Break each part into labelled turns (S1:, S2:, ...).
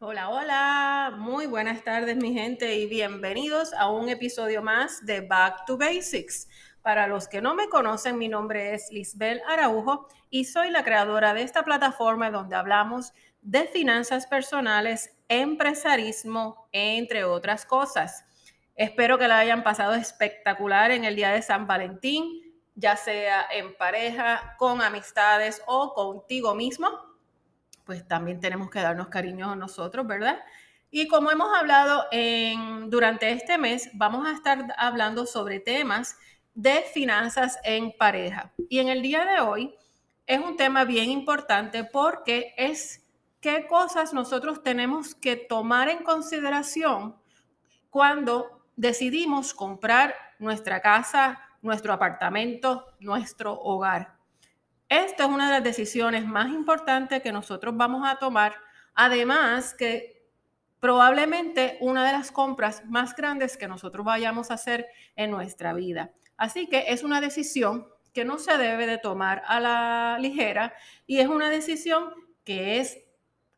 S1: Hola, hola, muy buenas tardes mi gente y bienvenidos a un episodio más de Back to Basics. Para los que no me conocen, mi nombre es Lisbel Araujo y soy la creadora de esta plataforma donde hablamos de finanzas personales, empresarismo, entre otras cosas. Espero que la hayan pasado espectacular en el día de San Valentín, ya sea en pareja, con amistades o contigo mismo pues también tenemos que darnos cariño a nosotros, ¿verdad? Y como hemos hablado durante este mes, vamos a estar hablando sobre temas de finanzas en pareja. Y en el día de hoy es un tema bien importante porque es qué cosas nosotros tenemos que tomar en consideración cuando decidimos comprar nuestra casa, nuestro apartamento, nuestro hogar. Esta es una de las decisiones más importantes que nosotros vamos a tomar. Además que probablemente una de las compras más grandes que nosotros vayamos a hacer en nuestra vida. Así que es una decisión que no se debe de tomar a la ligera y es una decisión que es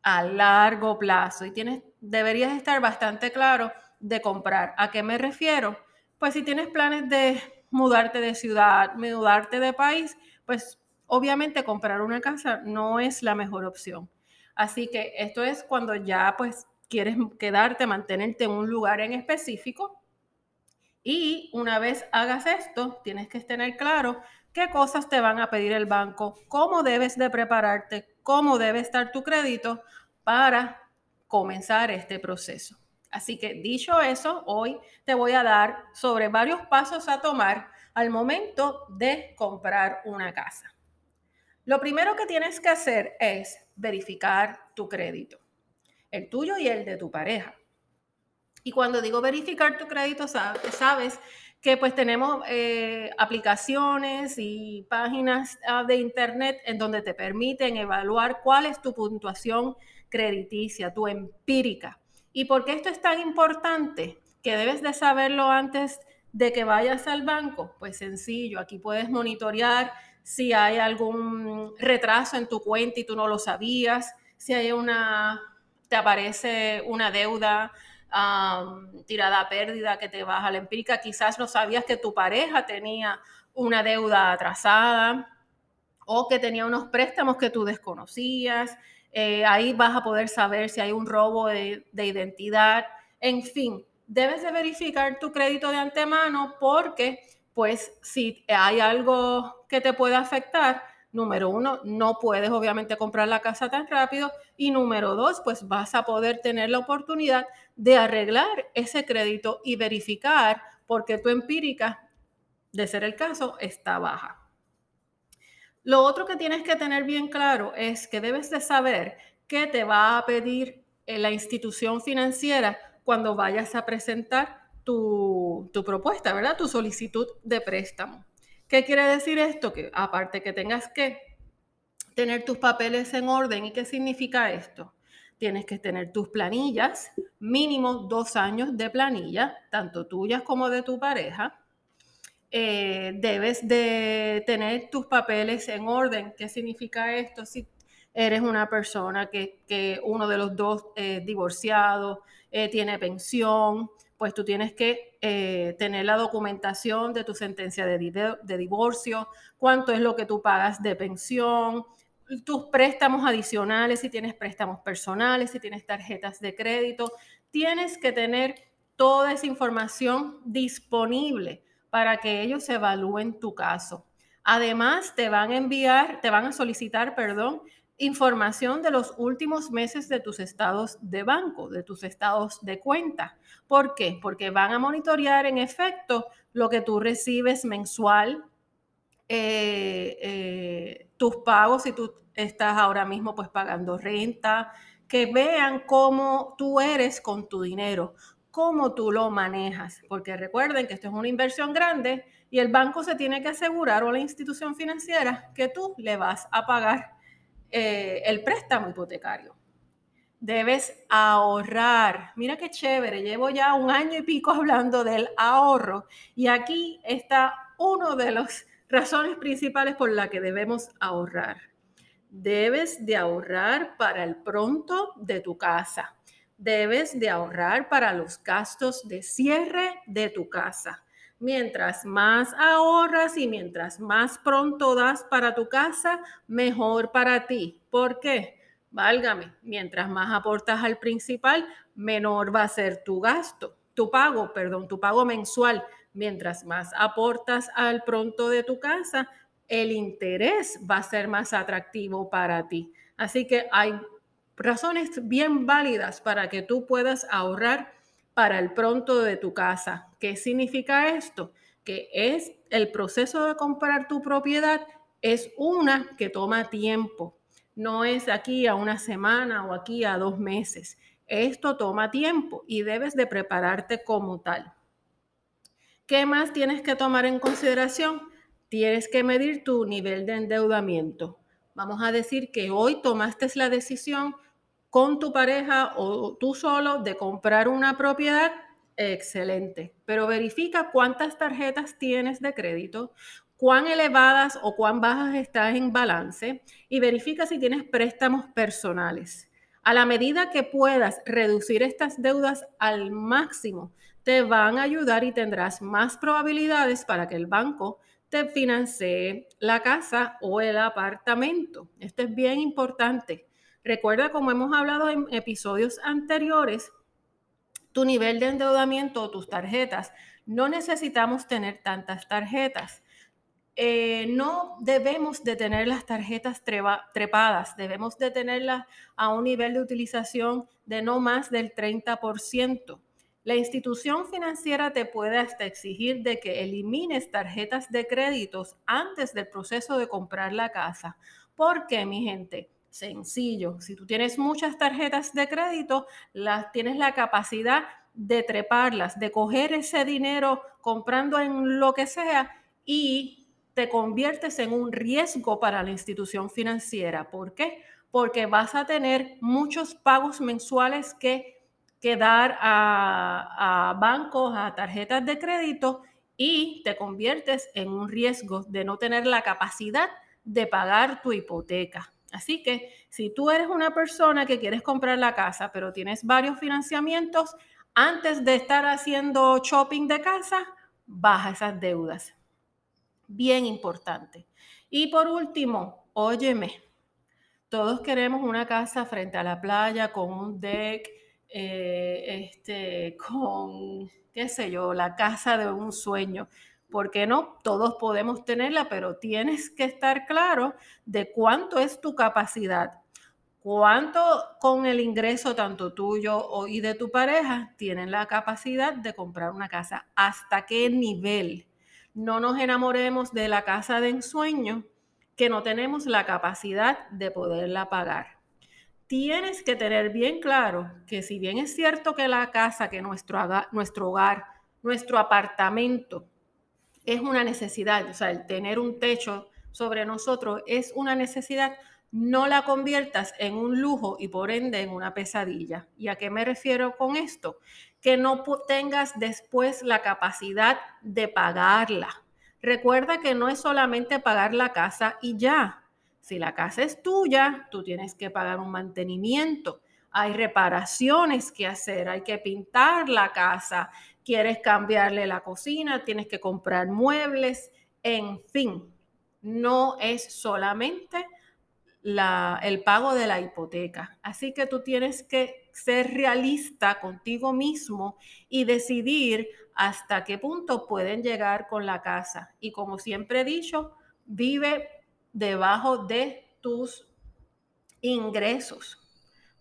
S1: a largo plazo y tienes, deberías estar bastante claro de comprar. ¿A qué me refiero? Pues si tienes planes de mudarte de ciudad, mudarte de país, pues Obviamente comprar una casa no es la mejor opción. Así que esto es cuando ya pues quieres quedarte, mantenerte en un lugar en específico. Y una vez hagas esto, tienes que tener claro qué cosas te van a pedir el banco, cómo debes de prepararte, cómo debe estar tu crédito para comenzar este proceso. Así que dicho eso, hoy te voy a dar sobre varios pasos a tomar al momento de comprar una casa. Lo primero que tienes que hacer es verificar tu crédito, el tuyo y el de tu pareja. Y cuando digo verificar tu crédito, sabes que pues tenemos eh, aplicaciones y páginas ah, de internet en donde te permiten evaluar cuál es tu puntuación crediticia, tu empírica. ¿Y por qué esto es tan importante? Que debes de saberlo antes de que vayas al banco. Pues sencillo, aquí puedes monitorear si hay algún retraso en tu cuenta y tú no lo sabías, si hay una, te aparece una deuda tirada a pérdida que te baja la empírica, quizás no sabías que tu pareja tenía una deuda atrasada o que tenía unos préstamos que tú desconocías. Eh, ahí vas a poder saber si hay un robo de, de identidad. En fin, debes de verificar tu crédito de antemano porque pues si hay algo que te puede afectar, número uno, no puedes obviamente comprar la casa tan rápido y número dos, pues vas a poder tener la oportunidad de arreglar ese crédito y verificar porque tu empírica, de ser el caso, está baja. Lo otro que tienes que tener bien claro es que debes de saber qué te va a pedir la institución financiera cuando vayas a presentar tu, propuesta, ¿verdad? Tu solicitud de préstamo. ¿Qué quiere decir esto? Que aparte que tengas que tener tus papeles en orden, ¿y qué significa esto? Tienes que tener tus planillas, mínimo dos años de planilla, tanto tuyas como de tu pareja. Eh, debes de tener tus papeles en orden. ¿Qué significa esto? Si eres una persona que, uno de los dos eh, divorciado, eh, tiene pensión, pues tú tienes que eh, tener la documentación de tu sentencia de, de, divorcio, cuánto es lo que tú pagas de pensión, tus préstamos adicionales, si tienes préstamos personales, si tienes tarjetas de crédito. Tienes que tener toda esa información disponible para que ellos evalúen tu caso. Además, te van a enviar, te van a solicitar, perdón, información de los últimos meses de tus estados de banco, de tus estados de cuenta. ¿Por qué? Porque van a monitorear en efecto lo que tú recibes mensual, eh, eh, tus pagos, si tú estás ahora mismo pues pagando renta, que vean cómo tú eres con tu dinero, cómo tú lo manejas, porque recuerden que esto es una inversión grande y el banco se tiene que asegurar o la institución financiera que tú le vas a pagar eh, el préstamo hipotecario. Debes ahorrar. Mira qué chévere, llevo ya un año y pico hablando del ahorro y aquí está uno de las razones principales por la que debemos ahorrar. Debes de ahorrar para el pronto de tu casa. debes de ahorrar para los gastos de cierre de tu casa. Mientras más ahorras y mientras más pronto das para tu casa, mejor para ti. ¿Por qué? Válgame, mientras más aportas al principal, menor va a ser tu gasto, tu pago, perdón, tu pago mensual. Mientras más aportas al pronto de tu casa, el interés va a ser más atractivo para ti. Así que hay razones bien válidas para que tú puedas ahorrar para el pronto de tu casa. ¿Qué significa esto? Que es el proceso de comprar tu propiedad es una que toma tiempo. No es aquí a una semana o aquí a dos meses. Esto toma tiempo y debes de prepararte como tal. ¿Qué más tienes que tomar en consideración? Tienes que medir tu nivel de endeudamiento. Vamos a decir que hoy tomaste la decisión con tu pareja o tú solo de comprar una propiedad, excelente. Pero verifica cuántas tarjetas tienes de crédito, cuán elevadas o cuán bajas estás en balance y verifica si tienes préstamos personales. A la medida que puedas reducir estas deudas al máximo, te van a ayudar y tendrás más probabilidades para que el banco te financie la casa o el apartamento. Esto es bien importante. Recuerda, como hemos hablado en episodios anteriores, tu nivel de endeudamiento o tus tarjetas. No necesitamos tener tantas tarjetas. Eh, no debemos de tener las tarjetas trepadas, debemos de tenerlas a un nivel de utilización de no más del 30%. La institución financiera te puede hasta exigir de que elimines tarjetas de créditos antes del proceso de comprar la casa. ¿Por qué, mi gente? Sencillo. Si tú tienes muchas tarjetas de crédito, las tienes la capacidad de treparlas, de coger ese dinero comprando en lo que sea y te conviertes en un riesgo para la institución financiera. ¿Por qué? Porque vas a tener muchos pagos mensuales que, que dar a, a bancos, a tarjetas de crédito y te conviertes en un riesgo de no tener la capacidad de pagar tu hipoteca. Así que si tú eres una persona que quieres comprar la casa, pero tienes varios financiamientos, antes de estar haciendo shopping de casa, baja esas deudas. Bien importante. Y por último, óyeme, todos queremos una casa frente a la playa con un deck, eh, este, con, qué sé yo, la casa de un sueño. ¿Por qué no? Todos podemos tenerla, pero tienes que estar claro de cuánto es tu capacidad, cuánto con el ingreso tanto tuyo y de tu pareja tienen la capacidad de comprar una casa, hasta qué nivel. No nos enamoremos de la casa de ensueño que no tenemos la capacidad de poderla pagar. Tienes que tener bien claro que si bien es cierto que la casa, que nuestro, nuestro hogar, nuestro apartamento, es una necesidad, o sea, el tener un techo sobre nosotros es una necesidad, no la conviertas en un lujo y por ende en una pesadilla. ¿Y a qué me refiero con esto? Que no tengas después la capacidad de pagarla. Recuerda que no es solamente pagar la casa y ya. Si la casa es tuya, tú tienes que pagar un mantenimiento. Hay reparaciones que hacer, hay que pintar la casa, quieres cambiarle la cocina, tienes que comprar muebles, en fin, no es solamente el pago de la hipoteca. Así que tú tienes que ser realista contigo mismo y decidir hasta qué punto pueden llegar con la casa. Y como siempre he dicho, vive debajo de tus ingresos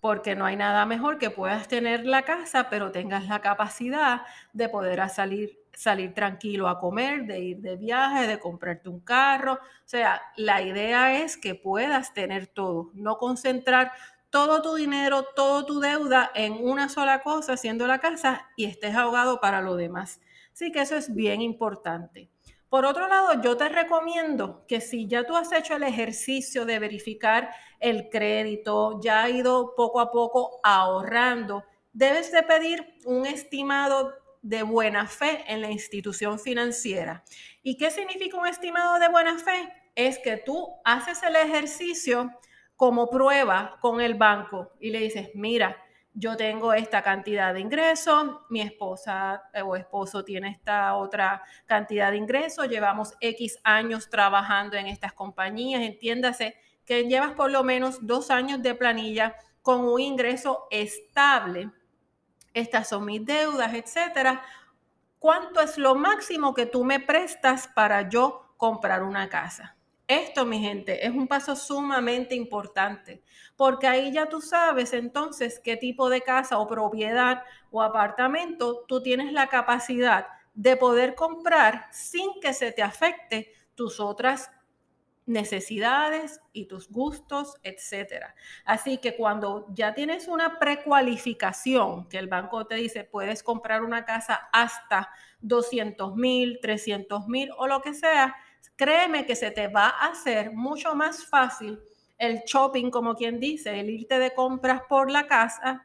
S1: porque no hay nada mejor que puedas tener la casa, pero tengas la capacidad de poder salir, salir tranquilo a comer, de ir de viaje, de comprarte un carro. O sea, la idea es que puedas tener todo, no concentrar todo tu dinero, toda tu deuda en una sola cosa, haciendo la casa, y estés ahogado para lo demás. Así que eso es bien importante. Por otro lado, yo te recomiendo que si ya tú has hecho el ejercicio de verificar el crédito, ya has ido poco a poco ahorrando, debes de pedir un estimado de buena fe en la institución financiera. ¿Y qué significa un estimado de buena fe? Es que tú haces el ejercicio como prueba con el banco y le dices, mira, yo tengo esta cantidad de ingresos, mi esposa eh, o esposo tiene esta otra cantidad de ingresos, llevamos X años trabajando en estas compañías, entiéndase que llevas por lo menos dos años de planilla con un ingreso estable. Estas son mis deudas, etcétera. ¿Cuánto es lo máximo que tú me prestas para yo comprar una casa? Esto, mi gente, es un paso sumamente importante, porque ahí ya tú sabes entonces qué tipo de casa o propiedad o apartamento tú tienes la capacidad de poder comprar sin que se te afecte tus otras necesidades y tus gustos, etcétera. Así que cuando ya tienes una precualificación, que el banco te dice puedes comprar una casa hasta 200 mil, 300 mil o lo que sea, créeme que se te va a hacer mucho más fácil el shopping, como quien dice, el irte de compras por la casa,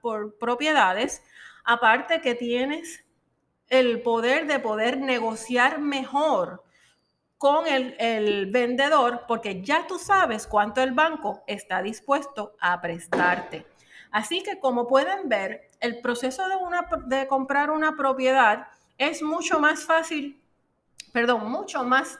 S1: por propiedades, aparte que tienes el poder de poder negociar mejor con el, vendedor porque ya tú sabes cuánto el banco está dispuesto a prestarte. Así que como pueden ver, el proceso de, una, de comprar una propiedad es mucho más fácil, perdón, mucho más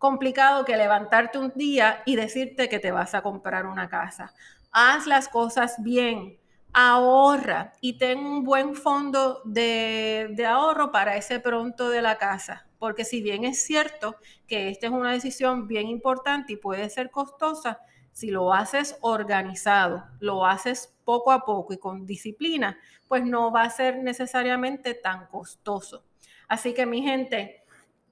S1: complicado que levantarte un día y decirte que te vas a comprar una casa. Haz las cosas bien, ahorra y ten un buen fondo de, ahorro para ese pronto de la casa porque si bien es cierto que esta es una decisión bien importante y puede ser costosa, si lo haces organizado, lo haces poco a poco y con disciplina, pues no va a ser necesariamente tan costoso. Así que mi gente,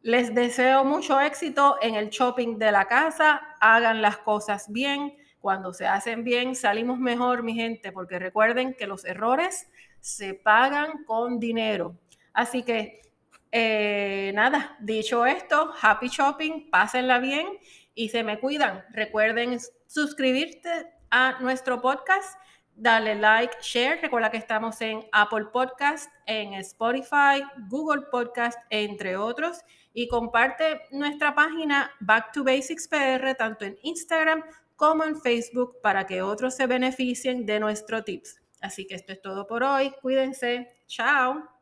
S1: les deseo mucho éxito en el shopping de la casa, hagan las cosas bien. Cuando se hacen bien, salimos mejor, mi gente, porque recuerden que los errores se pagan con dinero. Así que eh, nada, dicho esto, happy shopping, pásenla bien y se me cuidan. Recuerden suscribirte a nuestro podcast, dale like, share. Recuerda que estamos en Apple Podcast, en Spotify, Google Podcast, entre otros. Y comparte nuestra página Back to Basics PR, tanto en Instagram como en Facebook, para que otros se beneficien de nuestros tips. Así que esto es todo por hoy. Cuídense. Chao.